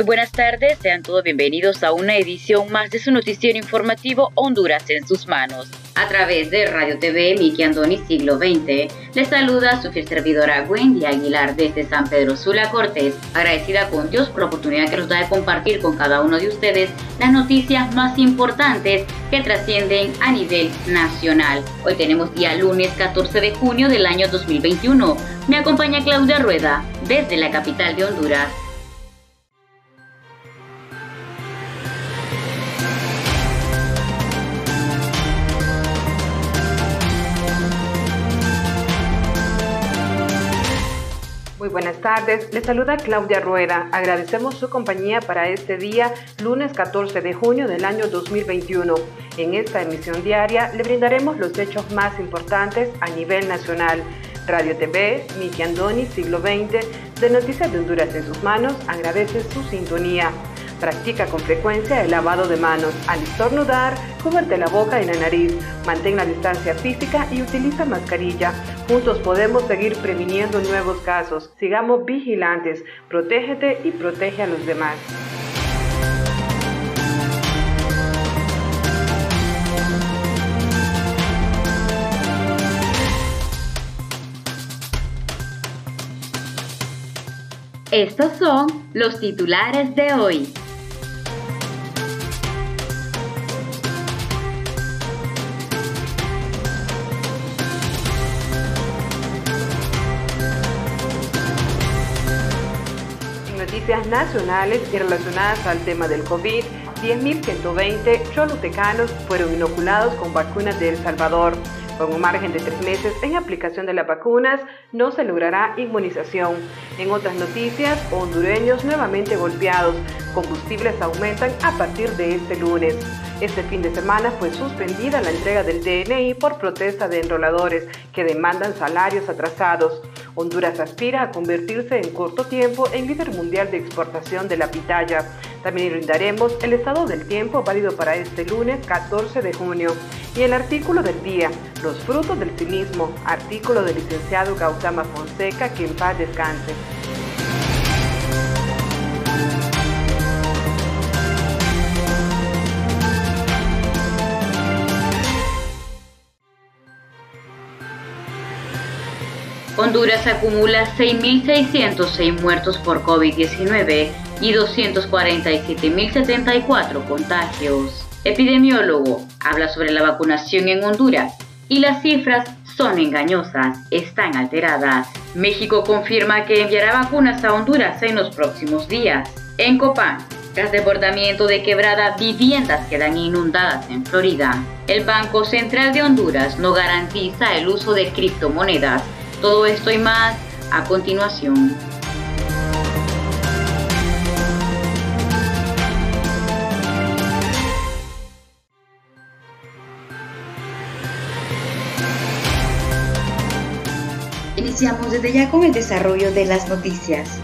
Muy buenas tardes, sean todos bienvenidos a una edición más de su noticiero informativo Honduras en sus manos. A través de Radio TV Miki Andoni Siglo XX, les saluda su fiel servidora Wendy Aguilar desde San Pedro Sula Cortés, agradecida con Dios por la oportunidad que nos da de compartir con cada uno de ustedes las noticias más importantes que trascienden a nivel nacional. Hoy tenemos día lunes 14 de junio del año 2021. Me acompaña Claudia Rueda desde la capital de Honduras. Buenas tardes, les saluda Claudia Rueda. Agradecemos su compañía para este día, lunes 14 de junio del año 2021. En esta emisión diaria le brindaremos los hechos más importantes a nivel nacional. Radio TV, Miki Andoni, siglo XX, de Noticias de Honduras en sus manos, agradece su sintonía. Practica con frecuencia el lavado de manos. Al estornudar, cúberte la boca y la nariz. Mantén la distancia física y utiliza mascarilla. Juntos podemos seguir previniendo nuevos casos. Sigamos vigilantes. Protégete y protege a los demás. Estos son los titulares de hoy. Noticias nacionales y relacionadas al tema del COVID, 10.120 cholutecanos fueron inoculados con vacunas de El Salvador. Con un margen de tres meses en aplicación de las vacunas, no se logrará inmunización. En otras noticias, hondureños nuevamente golpeados. Combustibles aumentan a partir de este lunes. Este fin de semana fue suspendida la entrega del DNI por protesta de enroladores que demandan salarios atrasados. Honduras aspira a convertirse en corto tiempo en líder mundial de exportación de la pitaya. También brindaremos el estado del tiempo válido para este lunes 14 de junio y el artículo del día, los frutos del cinismo, artículo del licenciado Gautama Fonseca, que en paz descanse. Honduras acumula 6.606 muertos por COVID-19 y 247.074 contagios. Epidemiólogo habla sobre la vacunación en Honduras y las cifras son engañosas, están alteradas. México confirma que enviará vacunas a Honduras en los próximos días. En Copán, tras desbordamiento de quebrada, viviendas quedan inundadas en Florida. El Banco Central de Honduras no garantiza el uso de criptomonedas todo esto y más a continuación. Iniciamos desde ya con el desarrollo de las noticias.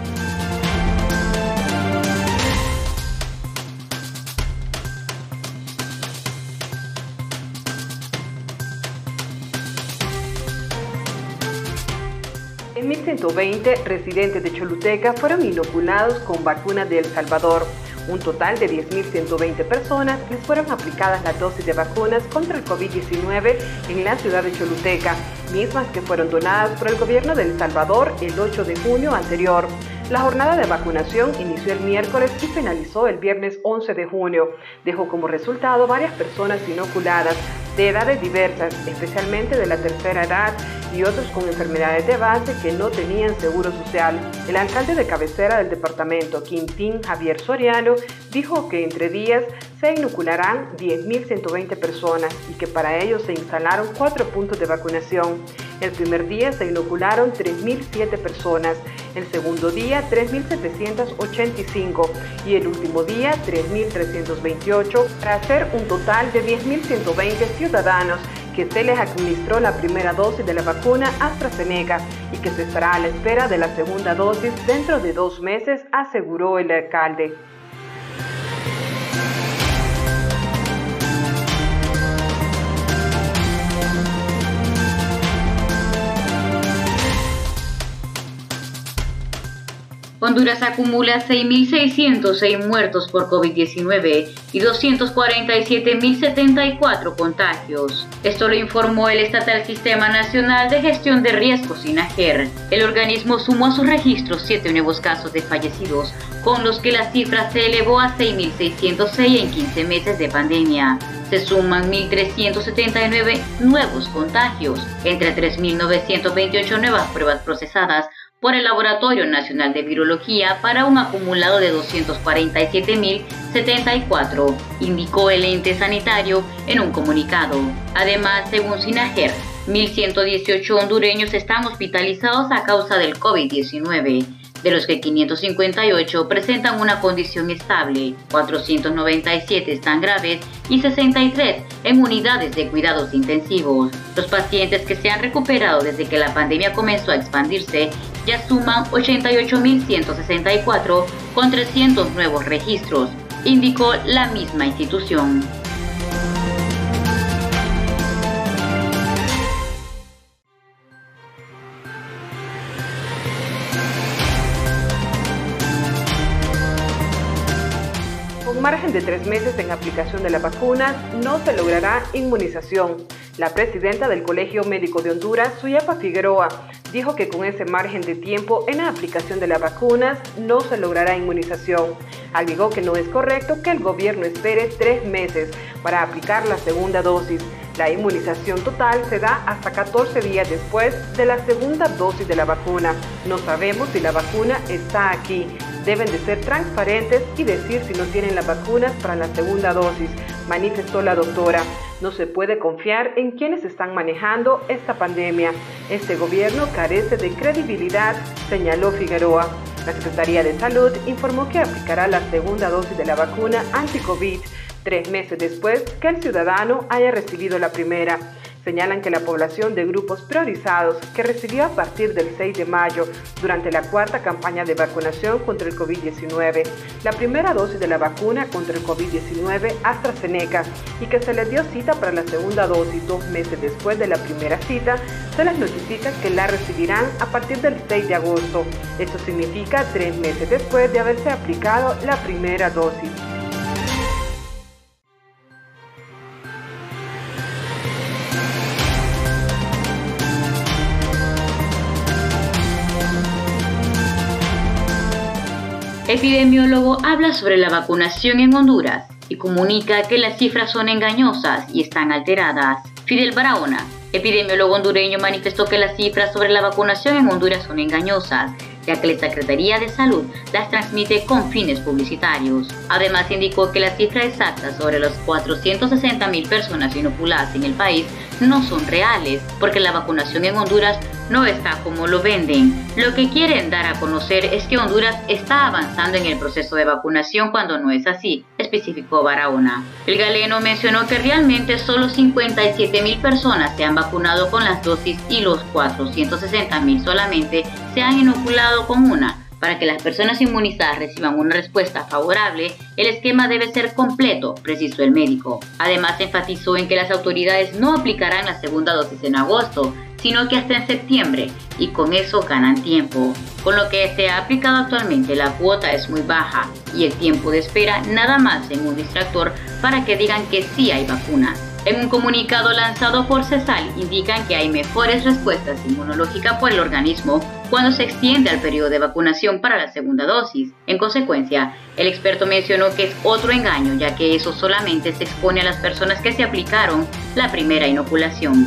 En 1120 residentes de Choluteca fueron inoculados con vacunas de El Salvador. Un total de 10.120 personas les fueron aplicadas las dosis de vacunas contra el COVID-19 en la ciudad de Choluteca, mismas que fueron donadas por el gobierno de Salvador el 8 de junio anterior. La jornada de vacunación inició el miércoles y finalizó el viernes 11 de junio. Dejó como resultado varias personas inoculadas de edades diversas, especialmente de la tercera edad y otros con enfermedades de base que no tenían seguro social. El alcalde de cabecera del departamento, Quintín Javier Soriano, dijo que entre días se inocularán 10.120 personas y que para ello se instalaron cuatro puntos de vacunación. El primer día se inocularon 3.007 personas, el segundo día 3.785 y el último día 3.328 para hacer un total de 10.120 ciudadanos que se les administró la primera dosis de la vacuna AstraZeneca y que se estará a la espera de la segunda dosis dentro de dos meses, aseguró el alcalde. Honduras acumula 6.606 muertos por COVID-19 y 247.074 contagios. Esto lo informó el Estatal Sistema Nacional de Gestión de Riesgos SINAGER. El organismo sumó a sus registros siete nuevos casos de fallecidos, con los que la cifra se elevó a 6.606 en 15 meses de pandemia. Se suman 1.379 nuevos contagios, entre 3.928 nuevas pruebas procesadas, por el Laboratorio Nacional de Virología para un acumulado de 247.074, indicó el ente sanitario en un comunicado. Además, según Sinajer, 1.118 hondureños están hospitalizados a causa del COVID-19 de los que 558 presentan una condición estable, 497 están graves y 63 en unidades de cuidados intensivos. Los pacientes que se han recuperado desde que la pandemia comenzó a expandirse ya suman 88.164 con 300 nuevos registros, indicó la misma institución. margen de tres meses en aplicación de la vacuna, no se logrará inmunización. La presidenta del Colegio Médico de Honduras, Suyapa Figueroa, dijo que con ese margen de tiempo en la aplicación de las vacunas no se logrará inmunización. Alegó que no es correcto que el gobierno espere tres meses para aplicar la segunda dosis. La inmunización total se da hasta 14 días después de la segunda dosis de la vacuna. No sabemos si la vacuna está aquí deben de ser transparentes y decir si no tienen las vacunas para la segunda dosis, manifestó la doctora. No se puede confiar en quienes están manejando esta pandemia. Este gobierno carece de credibilidad, señaló Figueroa. La Secretaría de Salud informó que aplicará la segunda dosis de la vacuna anti-COVID tres meses después que el ciudadano haya recibido la primera señalan que la población de grupos priorizados que recibió a partir del 6 de mayo durante la cuarta campaña de vacunación contra el COVID-19 la primera dosis de la vacuna contra el COVID-19 AstraZeneca y que se les dio cita para la segunda dosis dos meses después de la primera cita, se les notifica que la recibirán a partir del 6 de agosto. Esto significa tres meses después de haberse aplicado la primera dosis. Epidemiólogo habla sobre la vacunación en Honduras y comunica que las cifras son engañosas y están alteradas. Fidel Barahona, epidemiólogo hondureño, manifestó que las cifras sobre la vacunación en Honduras son engañosas ya que la Secretaría de Salud las transmite con fines publicitarios. Además, indicó que la cifra exacta sobre los 460 mil personas inoculadas en el país no son reales, porque la vacunación en Honduras no está como lo venden. Lo que quieren dar a conocer es que Honduras está avanzando en el proceso de vacunación cuando no es así, especificó Barahona. El galeno mencionó que realmente solo 57 mil personas se han vacunado con las dosis y los 460 mil solamente se han inoculado con una. Para que las personas inmunizadas reciban una respuesta favorable, el esquema debe ser completo, precisó el médico. Además, enfatizó en que las autoridades no aplicarán la segunda dosis en agosto, sino que hasta en septiembre, y con eso ganan tiempo. Con lo que se ha aplicado actualmente, la cuota es muy baja y el tiempo de espera nada más en un distractor para que digan que sí hay vacunas. En un comunicado lanzado por CESAL indican que hay mejores respuestas inmunológicas por el organismo cuando se extiende al periodo de vacunación para la segunda dosis. En consecuencia, el experto mencionó que es otro engaño ya que eso solamente se expone a las personas que se aplicaron la primera inoculación.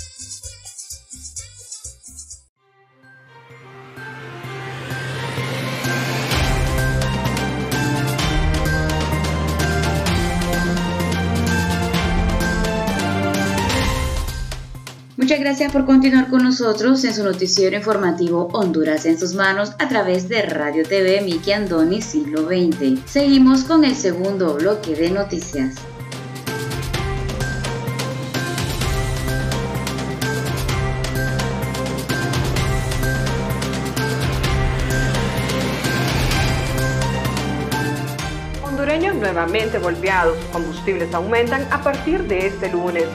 Gracias por continuar con nosotros en su noticiero informativo Honduras en sus manos a través de Radio TV Miki Andoni Siglo XX. Seguimos con el segundo bloque de noticias. Hondureños nuevamente golpeados, combustibles aumentan a partir de este lunes.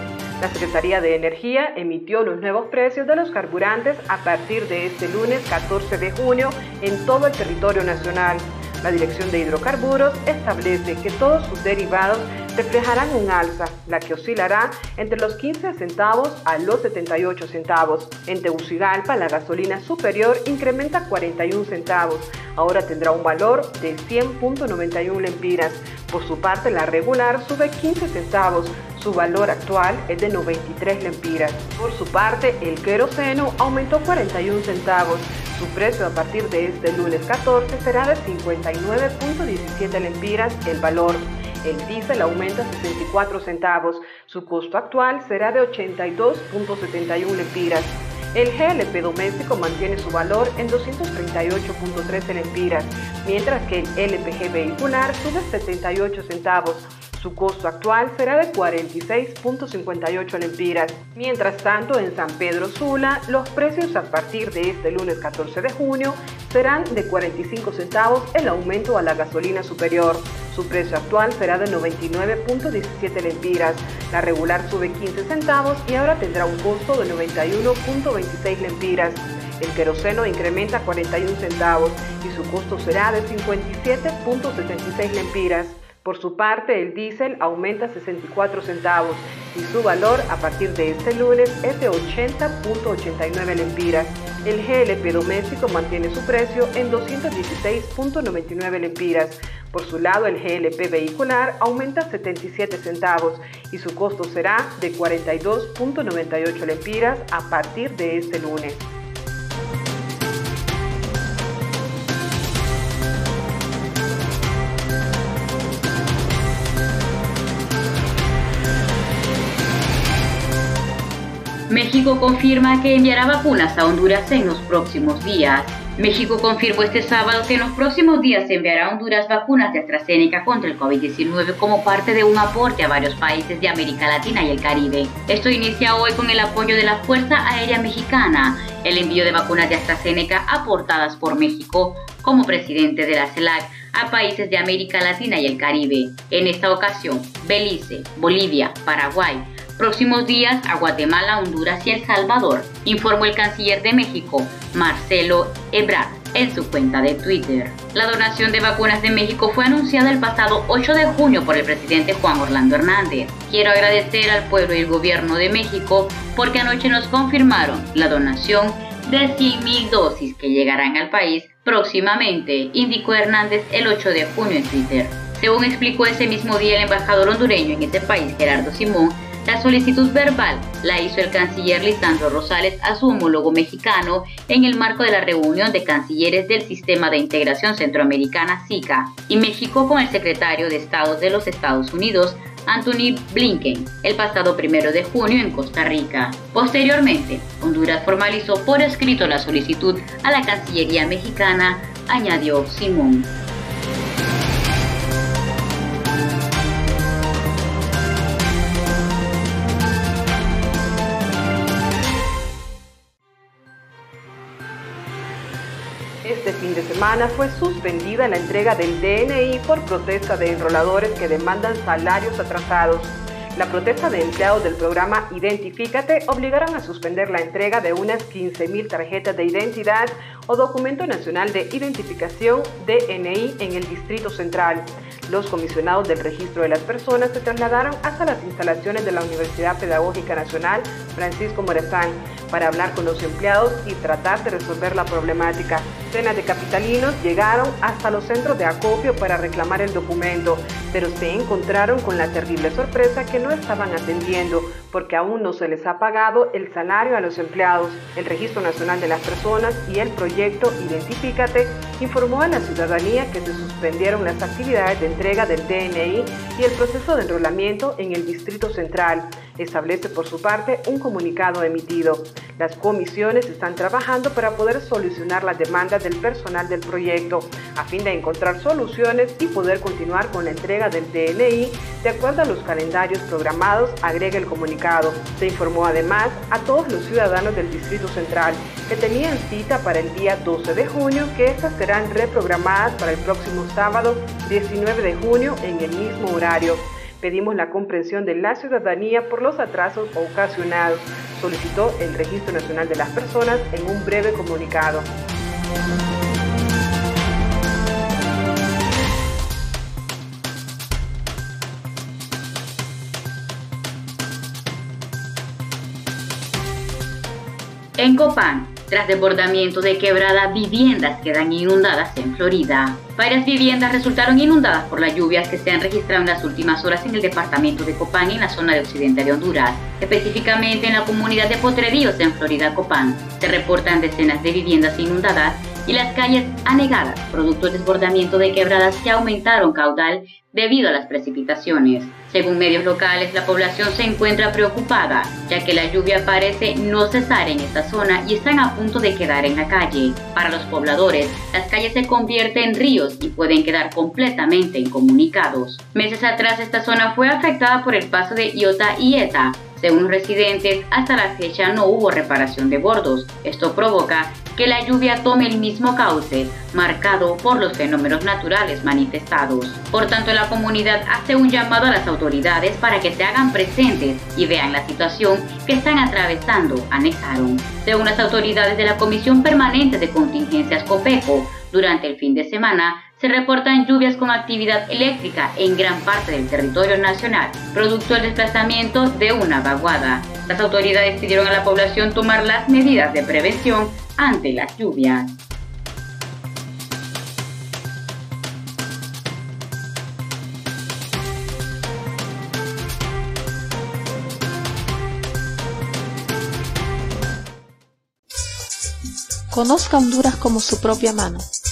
La Secretaría de Energía emitió los nuevos precios de los carburantes a partir de este lunes 14 de junio en todo el territorio nacional. La Dirección de Hidrocarburos establece que todos sus derivados reflejarán un alza, la que oscilará entre los 15 centavos a los 78 centavos. En Tegucigalpa, la gasolina superior incrementa 41 centavos, ahora tendrá un valor de 100.91 lempiras. Por su parte, la regular sube 15 centavos, su valor actual es de 93 lempiras. Por su parte, el queroseno aumentó 41 centavos. Su precio a partir de este lunes 14 será de 59.17 lempiras el valor. El diésel aumenta 64 centavos. Su costo actual será de 82.71 lempiras. El GLP doméstico mantiene su valor en 238.13 lempiras, mientras que el LPG vehicular sube 78 centavos. Su costo actual será de 46.58 lempiras. Mientras tanto, en San Pedro Sula, los precios a partir de este lunes 14 de junio serán de 45 centavos el aumento a la gasolina superior. Su precio actual será de 99.17 lempiras. La regular sube 15 centavos y ahora tendrá un costo de 91.26 lempiras. El queroseno incrementa 41 centavos y su costo será de 57.76 lempiras. Por su parte, el diésel aumenta 64 centavos y su valor a partir de este lunes es de 80.89 lempiras. El GLP doméstico mantiene su precio en 216.99 lempiras. Por su lado, el GLP vehicular aumenta 77 centavos y su costo será de 42.98 lempiras a partir de este lunes. México confirma que enviará vacunas a Honduras en los próximos días. México confirmó este sábado que en los próximos días se enviará a Honduras vacunas de AstraZeneca contra el COVID-19 como parte de un aporte a varios países de América Latina y el Caribe. Esto inicia hoy con el apoyo de la Fuerza Aérea Mexicana, el envío de vacunas de AstraZeneca aportadas por México como presidente de la CELAC a países de América Latina y el Caribe. En esta ocasión, Belice, Bolivia, Paraguay, próximos días a Guatemala, Honduras y El Salvador, informó el canciller de México, Marcelo Ebrard, en su cuenta de Twitter. La donación de vacunas de México fue anunciada el pasado 8 de junio por el presidente Juan Orlando Hernández. Quiero agradecer al pueblo y el gobierno de México porque anoche nos confirmaron la donación de 100.000 dosis que llegarán al país próximamente, indicó Hernández el 8 de junio en Twitter. Según explicó ese mismo día el embajador hondureño en ese país, Gerardo Simón, la solicitud verbal la hizo el canciller Lisandro Rosales a su homólogo mexicano en el marco de la reunión de cancilleres del Sistema de Integración Centroamericana SICA y México con el secretario de Estado de los Estados Unidos, Anthony Blinken, el pasado primero de junio en Costa Rica. Posteriormente, Honduras formalizó por escrito la solicitud a la Cancillería mexicana, añadió Simón. Semana fue suspendida la entrega del DNI por protesta de enroladores que demandan salarios atrasados. La protesta de empleados del programa Identifícate obligaron a suspender la entrega de unas 15.000 tarjetas de identidad o documento nacional de identificación DNI en el Distrito Central. Los comisionados del registro de las personas se trasladaron hasta las instalaciones de la Universidad Pedagógica Nacional Francisco Morazán para hablar con los empleados y tratar de resolver la problemática. Cenas de capitalinos llegaron hasta los centros de acopio para reclamar el documento, pero se encontraron con la terrible sorpresa que no estaban atendiendo porque aún no se les ha pagado el salario a los empleados. El Registro Nacional de las Personas y el proyecto Identifícate informó a la ciudadanía que se suspendieron las actividades de entrega del DNI y el proceso de enrolamiento en el Distrito Central. Establece por su parte un comunicado emitido. Las comisiones están trabajando para poder solucionar las demandas del personal del proyecto, a fin de encontrar soluciones y poder continuar con la entrega del DNI de acuerdo a los calendarios programados, agrega el comunicado. Se informó además a todos los ciudadanos del Distrito Central que tenían cita para el día 12 de junio que estas serán reprogramadas para el próximo sábado 19 de junio en el mismo horario. Pedimos la comprensión de la ciudadanía por los atrasos ocasionados, solicitó el Registro Nacional de las Personas en un breve comunicado. En Copán, tras desbordamiento de quebrada, viviendas quedan inundadas en Florida. Varias viviendas resultaron inundadas por las lluvias que se han registrado en las últimas horas en el departamento de Copán y en la zona de occidente de Honduras, específicamente en la comunidad de Potreríos en Florida, Copán. Se reportan decenas de viviendas inundadas y las calles anegadas, producto del desbordamiento de quebradas que aumentaron caudal debido a las precipitaciones. Según medios locales, la población se encuentra preocupada, ya que la lluvia parece no cesar en esta zona y están a punto de quedar en la calle. Para los pobladores, las calles se convierten en ríos y pueden quedar completamente incomunicados. Meses atrás esta zona fue afectada por el paso de Iota y Eta, según residentes, hasta la fecha no hubo reparación de bordos. Esto provoca que la lluvia tome el mismo cauce, marcado por los fenómenos naturales manifestados. Por tanto, la comunidad hace un llamado a las autoridades para que se hagan presentes y vean la situación que están atravesando, anexaron. Según las autoridades de la Comisión Permanente de Contingencias COPECO, durante el fin de semana se reportan lluvias con actividad eléctrica en gran parte del territorio nacional, producto del desplazamiento de una vaguada. Las autoridades pidieron a la población tomar las medidas de prevención ante las lluvias. Conozca Honduras como su propia mano.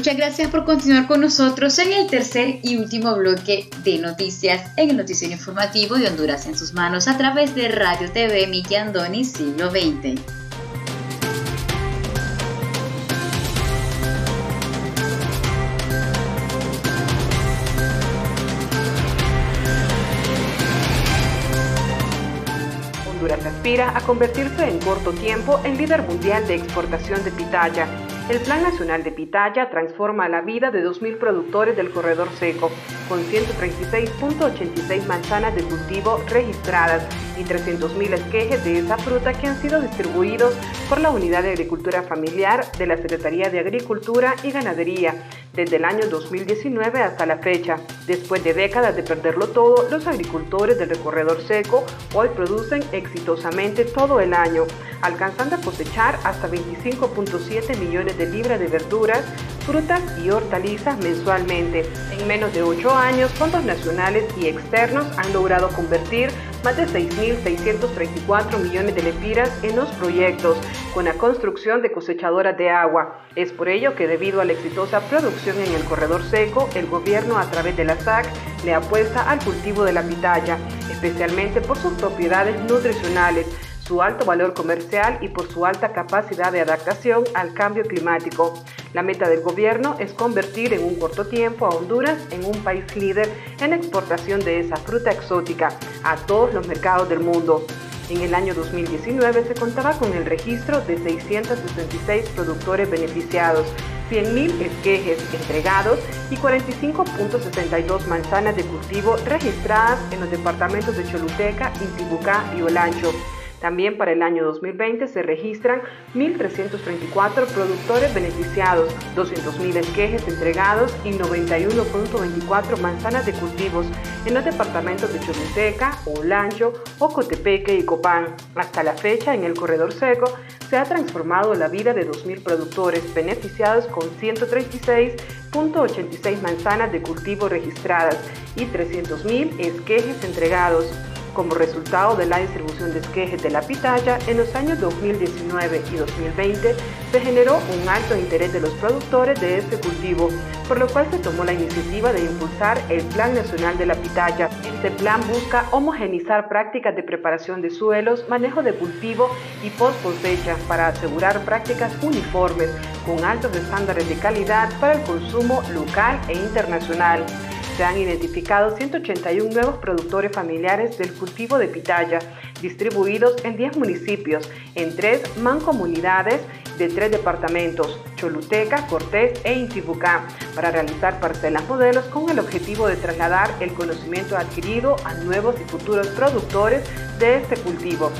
Muchas gracias por continuar con nosotros en el tercer y último bloque de noticias en el noticiero informativo de Honduras en sus manos a través de Radio TV Miki Andoni Siglo XX. Honduras aspira a convertirse en corto tiempo en líder mundial de exportación de pitaya el Plan Nacional de Pitaya transforma la vida de 2.000 productores del corredor seco, con 136.86 manzanas de cultivo registradas y 300.000 esquejes de esa fruta que han sido distribuidos por la Unidad de Agricultura Familiar de la Secretaría de Agricultura y Ganadería desde el año 2019 hasta la fecha. Después de décadas de perderlo todo, los agricultores del recorredor seco hoy producen exitosamente todo el año, alcanzando a cosechar hasta 25.7 millones de libras de verduras, frutas y hortalizas mensualmente. En menos de 8 años, fondos nacionales y externos han logrado convertir más de 6.634 millones de lempiras en los proyectos con la construcción de cosechadoras de agua. Es por ello que debido a la exitosa producción en el corredor seco, el gobierno a través de la SAC le apuesta al cultivo de la pitaya, especialmente por sus propiedades nutricionales su alto valor comercial y por su alta capacidad de adaptación al cambio climático. La meta del gobierno es convertir en un corto tiempo a Honduras en un país líder en exportación de esa fruta exótica a todos los mercados del mundo. En el año 2019 se contaba con el registro de 666 productores beneficiados, 100.000 esquejes entregados y 45.62 manzanas de cultivo registradas en los departamentos de Choluteca, Intibucá y Olancho. También para el año 2020 se registran 1.334 productores beneficiados, 200.000 esquejes entregados y 91.24 manzanas de cultivos en los departamentos de Choluteca, Olancho, Ocotepeque y Copán. Hasta la fecha, en el corredor seco, se ha transformado la vida de 2.000 productores beneficiados con 136.86 manzanas de cultivo registradas y 300.000 esquejes entregados. Como resultado de la distribución de esquejes de la pitaya, en los años 2019 y 2020 se generó un alto interés de los productores de este cultivo, por lo cual se tomó la iniciativa de impulsar el Plan Nacional de la Pitaya. Este plan busca homogenizar prácticas de preparación de suelos, manejo de cultivo y post cosecha para asegurar prácticas uniformes con altos estándares de calidad para el consumo local e internacional se han identificado 181 nuevos productores familiares del cultivo de pitaya, distribuidos en 10 municipios, en tres mancomunidades de tres departamentos, Choluteca, Cortés e Intibucá, para realizar parcelas modelos con el objetivo de trasladar el conocimiento adquirido a nuevos y futuros productores de este cultivo.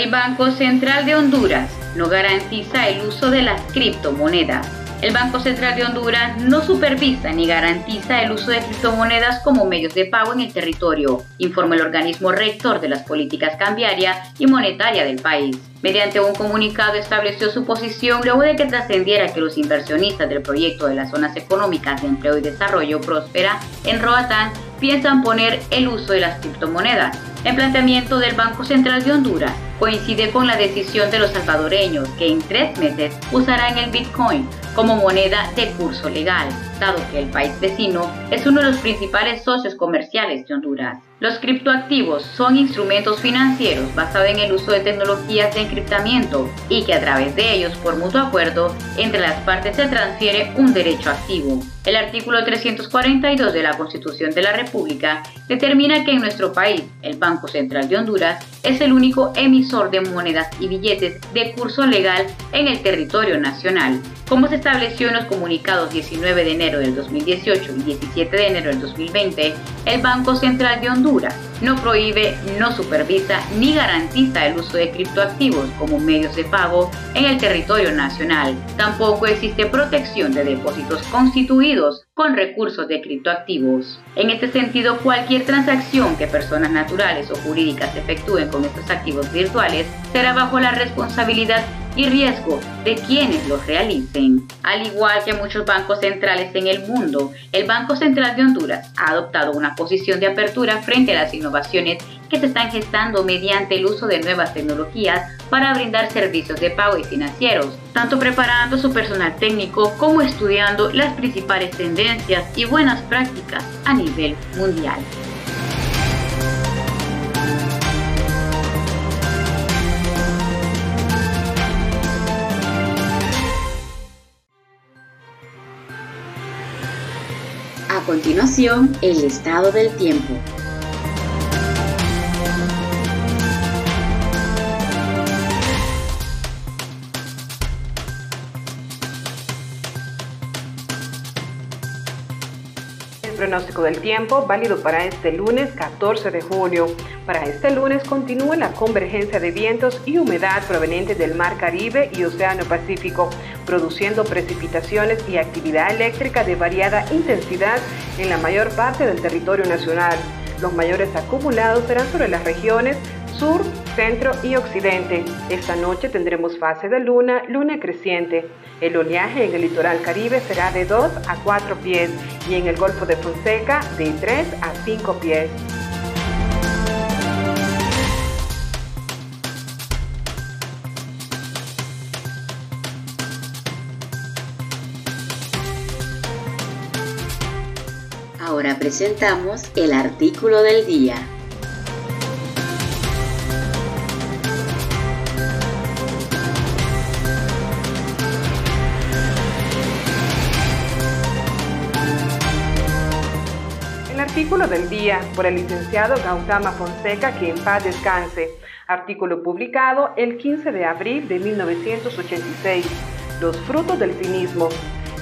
El Banco Central de Honduras no garantiza el uso de las criptomonedas. El Banco Central de Honduras no supervisa ni garantiza el uso de criptomonedas como medios de pago en el territorio, informa el organismo rector de las políticas cambiaria y monetaria del país. Mediante un comunicado estableció su posición luego de que trascendiera que los inversionistas del proyecto de las zonas económicas de empleo y desarrollo próspera en Roatán piensan poner el uso de las criptomonedas. El planteamiento del Banco Central de Honduras coincide con la decisión de los salvadoreños que en tres meses usarán el Bitcoin como moneda de curso legal, dado que el país vecino es uno de los principales socios comerciales de Honduras. Los criptoactivos son instrumentos financieros basados en el uso de tecnologías de encriptamiento y que a través de ellos, por mutuo acuerdo, entre las partes se transfiere un derecho activo. El artículo 342 de la Constitución de la República determina que en nuestro país el Banco Central de Honduras es el único emisor de monedas y billetes de curso legal en el territorio nacional. Como se estableció en los comunicados 19 de enero del 2018 y 17 de enero del 2020, el Banco Central de Honduras no prohíbe, no supervisa ni garantiza el uso de criptoactivos como medios de pago en el territorio nacional. Tampoco existe protección de depósitos constituidos con recursos de criptoactivos. En este sentido, cualquier transacción que personas naturales o jurídicas efectúen con estos activos virtuales será bajo la responsabilidad y riesgo de quienes los realicen. Al igual que muchos bancos centrales en el mundo, el Banco Central de Honduras ha adoptado una posición de apertura frente a las innovaciones que se están gestando mediante el uso de nuevas tecnologías para brindar servicios de pago y financieros, tanto preparando su personal técnico como estudiando las principales tendencias y buenas prácticas a nivel mundial. A continuación, el estado del tiempo. Pronóstico del tiempo válido para este lunes 14 de junio. Para este lunes continúa la convergencia de vientos y humedad provenientes del Mar Caribe y Océano Pacífico, produciendo precipitaciones y actividad eléctrica de variada intensidad en la mayor parte del territorio nacional. Los mayores acumulados serán sobre las regiones sur, centro y occidente. Esta noche tendremos fase de luna, luna creciente. El oleaje en el litoral caribe será de 2 a 4 pies y en el Golfo de Fonseca de 3 a 5 pies. Ahora presentamos el artículo del día. Del día por el licenciado Gautama Fonseca, que en paz descanse. Artículo publicado el 15 de abril de 1986. Los frutos del cinismo.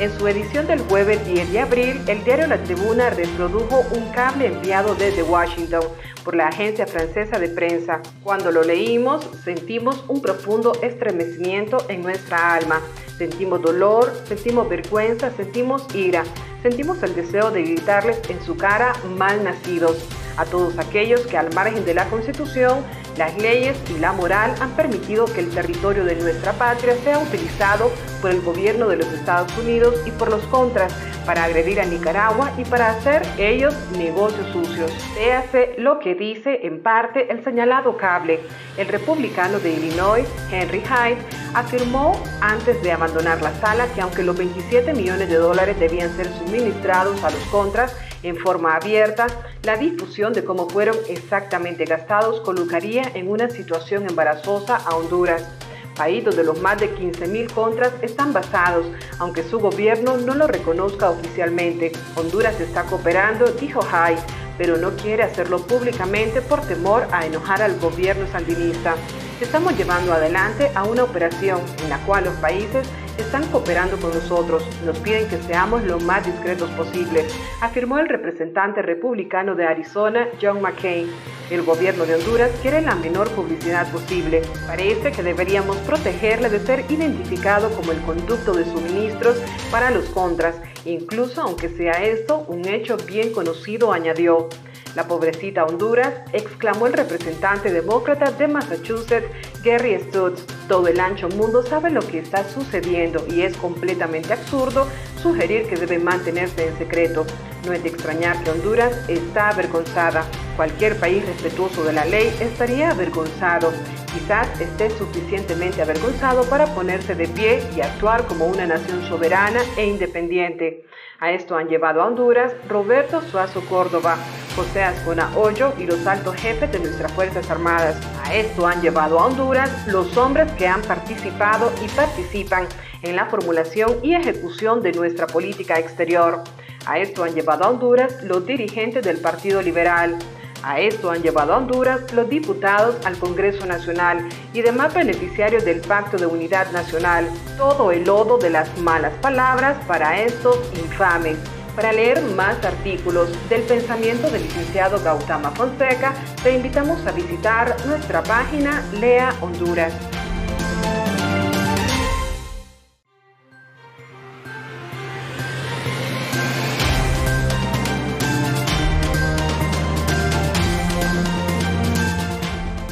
En su edición del jueves 10 de abril, el diario La Tribuna reprodujo un cable enviado desde Washington por la agencia francesa de prensa. Cuando lo leímos, sentimos un profundo estremecimiento en nuestra alma. Sentimos dolor, sentimos vergüenza, sentimos ira, sentimos el deseo de gritarles en su cara mal nacidos a todos aquellos que al margen de la Constitución, las leyes y la moral han permitido que el territorio de nuestra patria sea utilizado por el gobierno de los Estados Unidos y por los contras para agredir a Nicaragua y para hacer ellos negocios sucios. Véase lo que dice en parte el señalado cable. El republicano de Illinois, Henry Hyde, afirmó antes de abandonar la sala que aunque los 27 millones de dólares debían ser suministrados a los contras, en forma abierta, la difusión de cómo fueron exactamente gastados colocaría en una situación embarazosa a Honduras, país donde los más de 15.000 contras están basados, aunque su gobierno no lo reconozca oficialmente. Honduras está cooperando, dijo Hyde, pero no quiere hacerlo públicamente por temor a enojar al gobierno sandinista. Estamos llevando adelante a una operación en la cual los países están cooperando con nosotros, nos piden que seamos lo más discretos posible, afirmó el representante republicano de Arizona, John McCain. El gobierno de Honduras quiere la menor publicidad posible. Parece que deberíamos protegerle de ser identificado como el conducto de suministros para los contras, incluso aunque sea esto un hecho bien conocido, añadió. La pobrecita Honduras, exclamó el representante demócrata de Massachusetts, Gary Stutz. Todo el ancho mundo sabe lo que está sucediendo y es completamente absurdo sugerir que debe mantenerse en secreto. No es de extrañar que Honduras está avergonzada. Cualquier país respetuoso de la ley estaría avergonzado. Quizás esté suficientemente avergonzado para ponerse de pie y actuar como una nación soberana e independiente. A esto han llevado a Honduras Roberto Suazo Córdoba, José Ascona Hoyo y los altos jefes de nuestras Fuerzas Armadas. A esto han llevado a Honduras los hombres que han participado y participan en la formulación y ejecución de nuestra política exterior. A esto han llevado a Honduras los dirigentes del Partido Liberal. A esto han llevado a Honduras los diputados al Congreso Nacional y demás beneficiarios del Pacto de Unidad Nacional. Todo el lodo de las malas palabras para estos infames. Para leer más artículos del pensamiento del licenciado Gautama Fonseca, te invitamos a visitar nuestra página Lea Honduras.